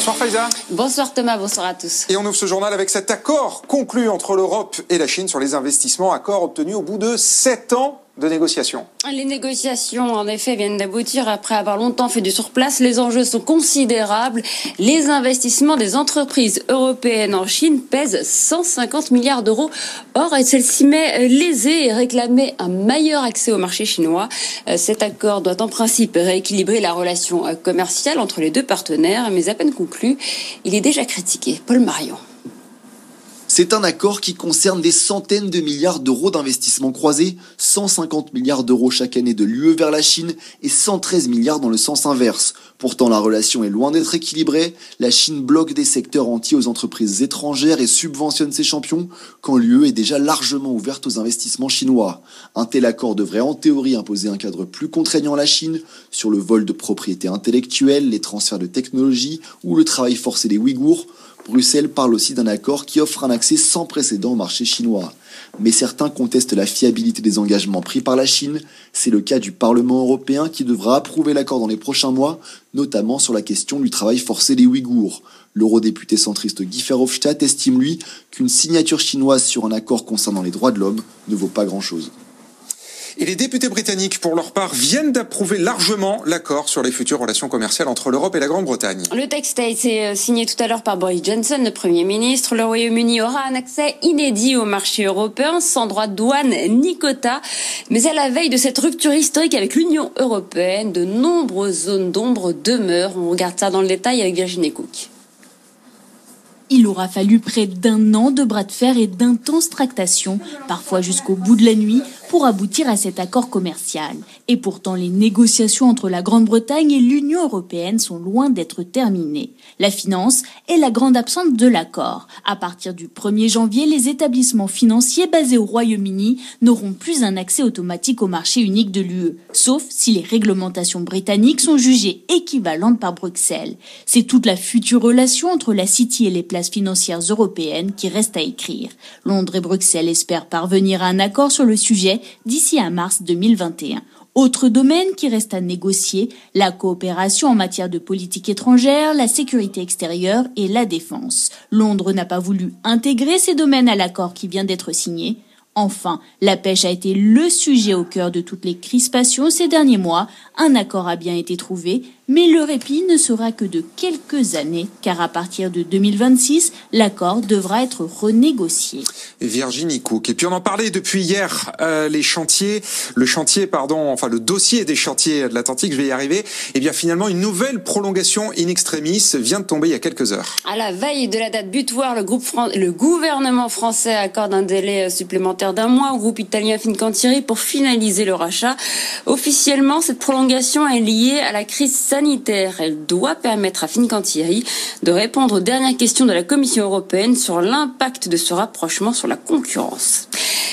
Bonsoir Faiza. Bonsoir Thomas, bonsoir à tous. Et on ouvre ce journal avec cet accord conclu entre l'Europe et la Chine sur les investissements, accord obtenu au bout de sept ans Les négociations, en effet, viennent d'aboutir après avoir longtemps fait du surplace. Les enjeux sont considérables. Les investissements des entreprises européennes en Chine pèsent 150 milliards d'euros. Or, celle ci met lésée et réclamait un meilleur accès au marché chinois. Euh, cet accord doit en principe rééquilibrer la relation commerciale entre les deux partenaires, mais à peine conclu, il est déjà critiqué. Paul Marion. C'est un accord qui concerne des centaines de milliards d'euros d'investissements croisés, 150 milliards d'euros chaque année de l'UE vers la Chine et 113 milliards dans le sens inverse. Pourtant, la relation est loin d'être équilibrée. La Chine bloque des secteurs entiers aux entreprises étrangères et subventionne ses champions, quand l'UE est déjà largement ouverte aux investissements chinois. Un tel accord devrait en théorie imposer un cadre plus contraignant à la Chine sur le vol de propriété intellectuelle, les transferts de technologie ou le travail forcé des Ouïghours. Bruxelles parle aussi d'un accord qui offre un accès sans précédent au marché chinois. Mais certains contestent la fiabilité des engagements pris par la Chine. C'est le cas du Parlement européen qui devra approuver l'accord dans les prochains mois, notamment sur la question du travail forcé des Ouïghours. L'eurodéputé centriste Guy Verhofstadt estime, lui, qu'une signature chinoise sur un accord concernant les droits de l'homme ne vaut pas grand-chose. Et les députés britanniques, pour leur part, viennent d'approuver largement l'accord sur les futures relations commerciales entre l'Europe et la Grande-Bretagne. Le texte a été euh, signé tout à l'heure par Boris Johnson, le Premier ministre. Le Royaume-Uni aura un accès inédit au marché européen, sans droit de douane ni quota. Mais à la veille de cette rupture historique avec l'Union européenne, de nombreuses zones d'ombre demeurent. On regarde ça dans le détail avec Virginie Cook. Il aura fallu près d'un an de bras de fer et d'intenses tractations, parfois jusqu'au bout de la nuit, pour aboutir à cet accord commercial. Et pourtant, les négociations entre la Grande-Bretagne et l'Union européenne sont loin d'être terminées. La finance est la grande absente de l'accord. À partir du 1er janvier, les établissements financiers basés au Royaume-Uni n'auront plus un accès automatique au marché unique de l'UE, sauf si les réglementations britanniques sont jugées équivalentes par Bruxelles. C'est toute la future relation entre la City et les places financières européennes qui reste à écrire. Londres et Bruxelles espèrent parvenir à un accord sur le sujet d'ici à mars 2021. Autre domaine qui reste à négocier, la coopération en matière de politique étrangère, la sécurité extérieure et la défense. Londres n'a pas voulu intégrer ces domaines à l'accord qui vient d'être signé. Enfin, la pêche a été le sujet au cœur de toutes les crispations ces derniers mois. Un accord a bien été trouvé, mais le répit ne sera que de quelques années, car à partir de 2026, l'accord devra être renégocié. Virginie Cook. Et puis on en parlait depuis hier, euh, les chantiers, le chantier, pardon, enfin le dossier des chantiers de l'Atlantique, je vais y arriver. Et eh bien finalement, une nouvelle prolongation in extremis vient de tomber il y a quelques heures. À la veille de la date butoir, le, groupe le gouvernement français accorde un délai euh, d'un mois au groupe italien Fincantieri pour finaliser le rachat. Officiellement, cette prolongation est liée à la crise sanitaire sanitaire. Elle doit permettre à Fincantieri de répondre aux dernières questions de la Commission européenne sur l'impact de ce rapprochement sur la concurrence.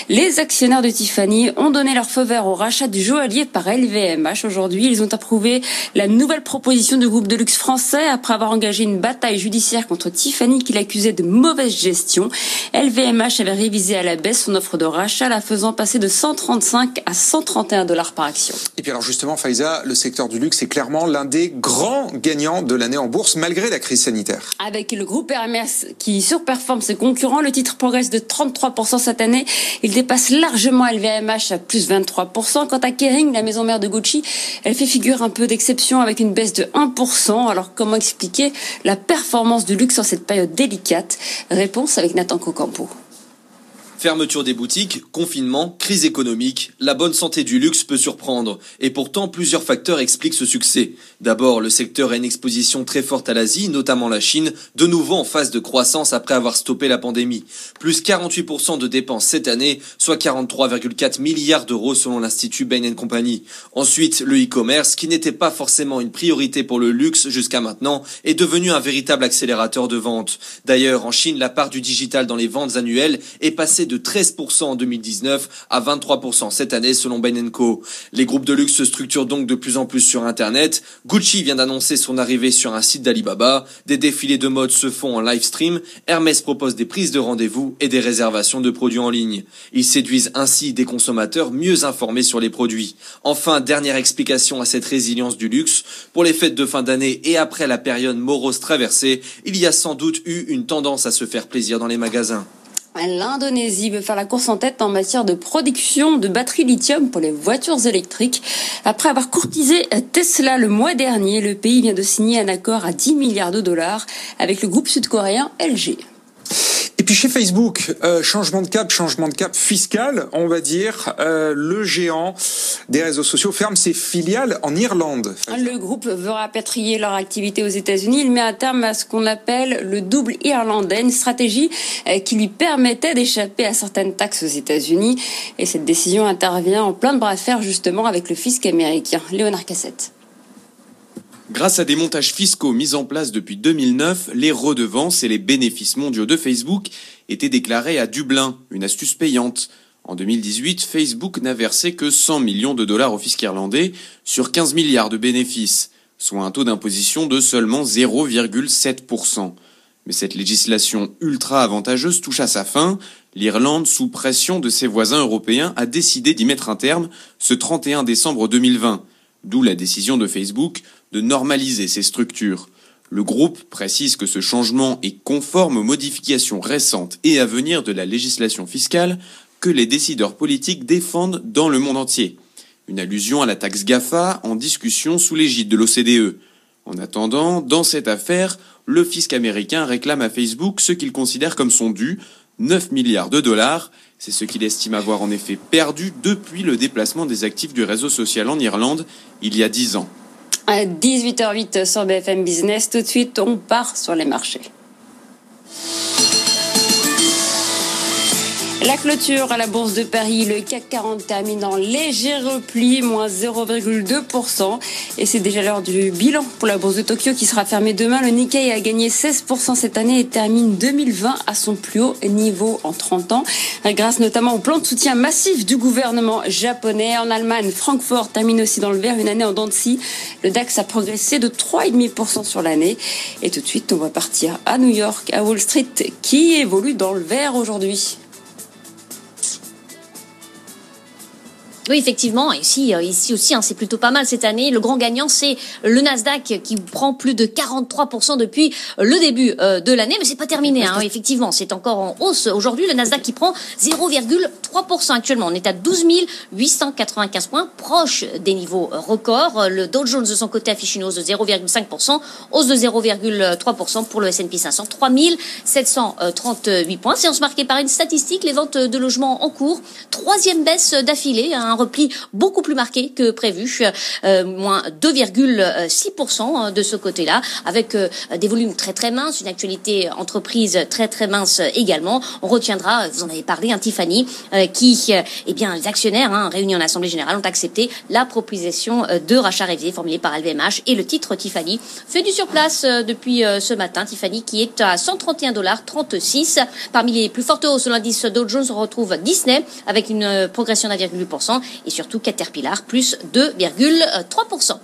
Les actionnaires de Tiffany ont donné leur feu vert au rachat du joaillier par LVMH. Aujourd'hui, ils ont approuvé la nouvelle proposition du groupe de luxe français après avoir engagé une bataille judiciaire contre Tiffany qui l'accusait de mauvaise gestion. LVMH avait révisé à la baisse son offre de rachat, la faisant passer de 135 à 131 dollars par action. Et puis alors justement, Faiza, le secteur du luxe est clairement l'un des grands gagnants de l'année en bourse malgré la crise sanitaire. Avec le groupe Hermès qui surperforme ses concurrents, le titre progresse de 33% cette année. Il dépasse largement LVMH à plus 23%. Quant à Kering, la maison mère de Gucci, elle fait figure un peu d'exception avec une baisse de 1%. Alors comment expliquer la performance du luxe en cette période délicate? Réponse avec Nathan Cocampo. Fermeture des boutiques, confinement, crise économique, la bonne santé du luxe peut surprendre. Et pourtant, plusieurs facteurs expliquent ce succès. D'abord, le secteur a une exposition très forte à l'Asie, notamment la Chine, de nouveau en phase de croissance après avoir stoppé la pandémie. Plus 48% de dépenses cette année, soit 43,4 milliards d'euros selon l'Institut Bain Company. Ensuite, le e-commerce, qui n'était pas forcément une priorité pour le luxe jusqu'à maintenant, est devenu un véritable accélérateur de vente. D'ailleurs, en Chine, la part du digital dans les ventes annuelles est passée de de 13% en 2019 à 23% cette année selon Bain Co. Les groupes de luxe se structurent donc de plus en plus sur Internet. Gucci vient d'annoncer son arrivée sur un site d'Alibaba. Des défilés de mode se font en live stream. Hermès propose des prises de rendez-vous et des réservations de produits en ligne. Ils séduisent ainsi des consommateurs mieux informés sur les produits. Enfin, dernière explication à cette résilience du luxe. Pour les fêtes de fin d'année et après la période morose traversée, il y a sans doute eu une tendance à se faire plaisir dans les magasins. L'Indonésie veut faire la course en tête en matière de production de batteries lithium pour les voitures électriques. Après avoir courtisé Tesla le mois dernier, le pays vient de signer un accord à 10 milliards de dollars avec le groupe sud-coréen LG. Puis chez Facebook, euh, changement de cap, changement de cap fiscal, on va dire, euh, le géant des réseaux sociaux ferme ses filiales en Irlande. Le groupe veut rapatrier leur activité aux États-Unis. Il met un terme à ce qu'on appelle le double irlandais, une stratégie euh, qui lui permettait d'échapper à certaines taxes aux États-Unis. Et cette décision intervient en plein bras de fer justement avec le fisc américain. Léonard Cassette. Grâce à des montages fiscaux mis en place depuis 2009, les redevances et les bénéfices mondiaux de Facebook étaient déclarés à Dublin, une astuce payante. En 2018, Facebook n'a versé que 100 millions de dollars au fisc irlandais sur 15 milliards de bénéfices, soit un taux d'imposition de seulement 0,7%. Mais cette législation ultra avantageuse touche à sa fin. L'Irlande, sous pression de ses voisins européens, a décidé d'y mettre un terme ce 31 décembre 2020. D'où la décision de Facebook de normaliser ces structures. Le groupe précise que ce changement est conforme aux modifications récentes et à venir de la législation fiscale que les décideurs politiques défendent dans le monde entier. Une allusion à la taxe GAFA en discussion sous l'égide de l'OCDE. En attendant, dans cette affaire, le fisc américain réclame à Facebook ce qu'il considère comme son dû, 9 milliards de dollars. C'est ce qu'il estime avoir en effet perdu depuis le déplacement des actifs du réseau social en Irlande il y a 10 ans. À 18h08 sur BFM Business, tout de suite, on part sur les marchés. La clôture à la Bourse de Paris, le CAC 40 termine en léger repli, moins 0,2%. Et c'est déjà l'heure du bilan pour la Bourse de Tokyo qui sera fermée demain. Le Nikkei a gagné 16% cette année et termine 2020 à son plus haut niveau en 30 ans, grâce notamment au plan de soutien massif du gouvernement japonais. En Allemagne, Francfort termine aussi dans le vert une année en dents de scie. Le DAX a progressé de 3,5% sur l'année. Et tout de suite, on va partir à New York, à Wall Street, qui évolue dans le vert aujourd'hui. Oui, effectivement. Ici, euh, ici aussi, hein, c'est plutôt pas mal cette année. Le grand gagnant, c'est le Nasdaq qui prend plus de 43% depuis le début euh, de l'année. Mais c'est pas terminé. Hein, effectivement, c'est encore en hausse. Aujourd'hui, le Nasdaq qui prend 0,3% actuellement. On est à 12 895 points, proche des niveaux records. Le Dow Jones, de son côté, affiche une hausse de 0,5%, hausse de 0,3% pour le S&P 500, 3738 points. Séance marquée par une statistique, les ventes de logements en cours. Troisième baisse d'affilée, hein, repli beaucoup plus marqué que prévu, euh, moins 2,6% de ce côté-là, avec euh, des volumes très très minces, une actualité entreprise très très mince également. On retiendra, vous en avez parlé, un Tiffany, euh, qui, eh bien, les actionnaires hein, réunis en assemblée générale ont accepté la proposition de rachat révisé formulée par LVMH et le titre Tiffany fait du surplace depuis ce matin. Tiffany qui est à 131 dollars 36. Parmi les plus fortes hausses, l'indice Dow Jones on retrouve Disney avec une progression d'1,8% et surtout Caterpillar, plus 2,3%.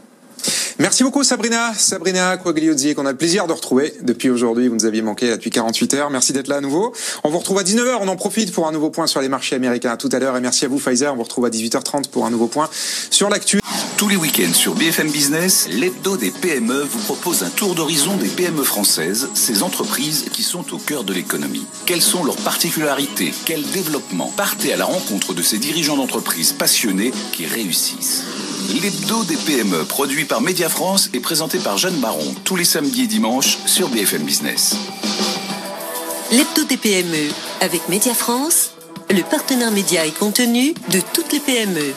Merci beaucoup Sabrina, Sabrina Quagliozzi, qu'on a le plaisir de retrouver depuis aujourd'hui. Vous nous aviez manqué depuis 48 heures. Merci d'être là à nouveau. On vous retrouve à 19h. On en profite pour un nouveau point sur les marchés américains tout à l'heure. Et merci à vous Pfizer. On vous retrouve à 18h30 pour un nouveau point sur l'actu. Tous les week-ends sur BFM Business, l'hebdo des PME vous propose un tour d'horizon des PME françaises, ces entreprises qui sont au cœur de l'économie. Quelles sont leurs particularités? Quel développement? Partez à la rencontre de ces dirigeants d'entreprises passionnés qui réussissent. L'hebdo des PME, produit par Média France et présenté par Jeanne Baron, tous les samedis et dimanches sur BFM Business. L'hebdo des PME, avec Média France, le partenaire média et contenu de toutes les PME.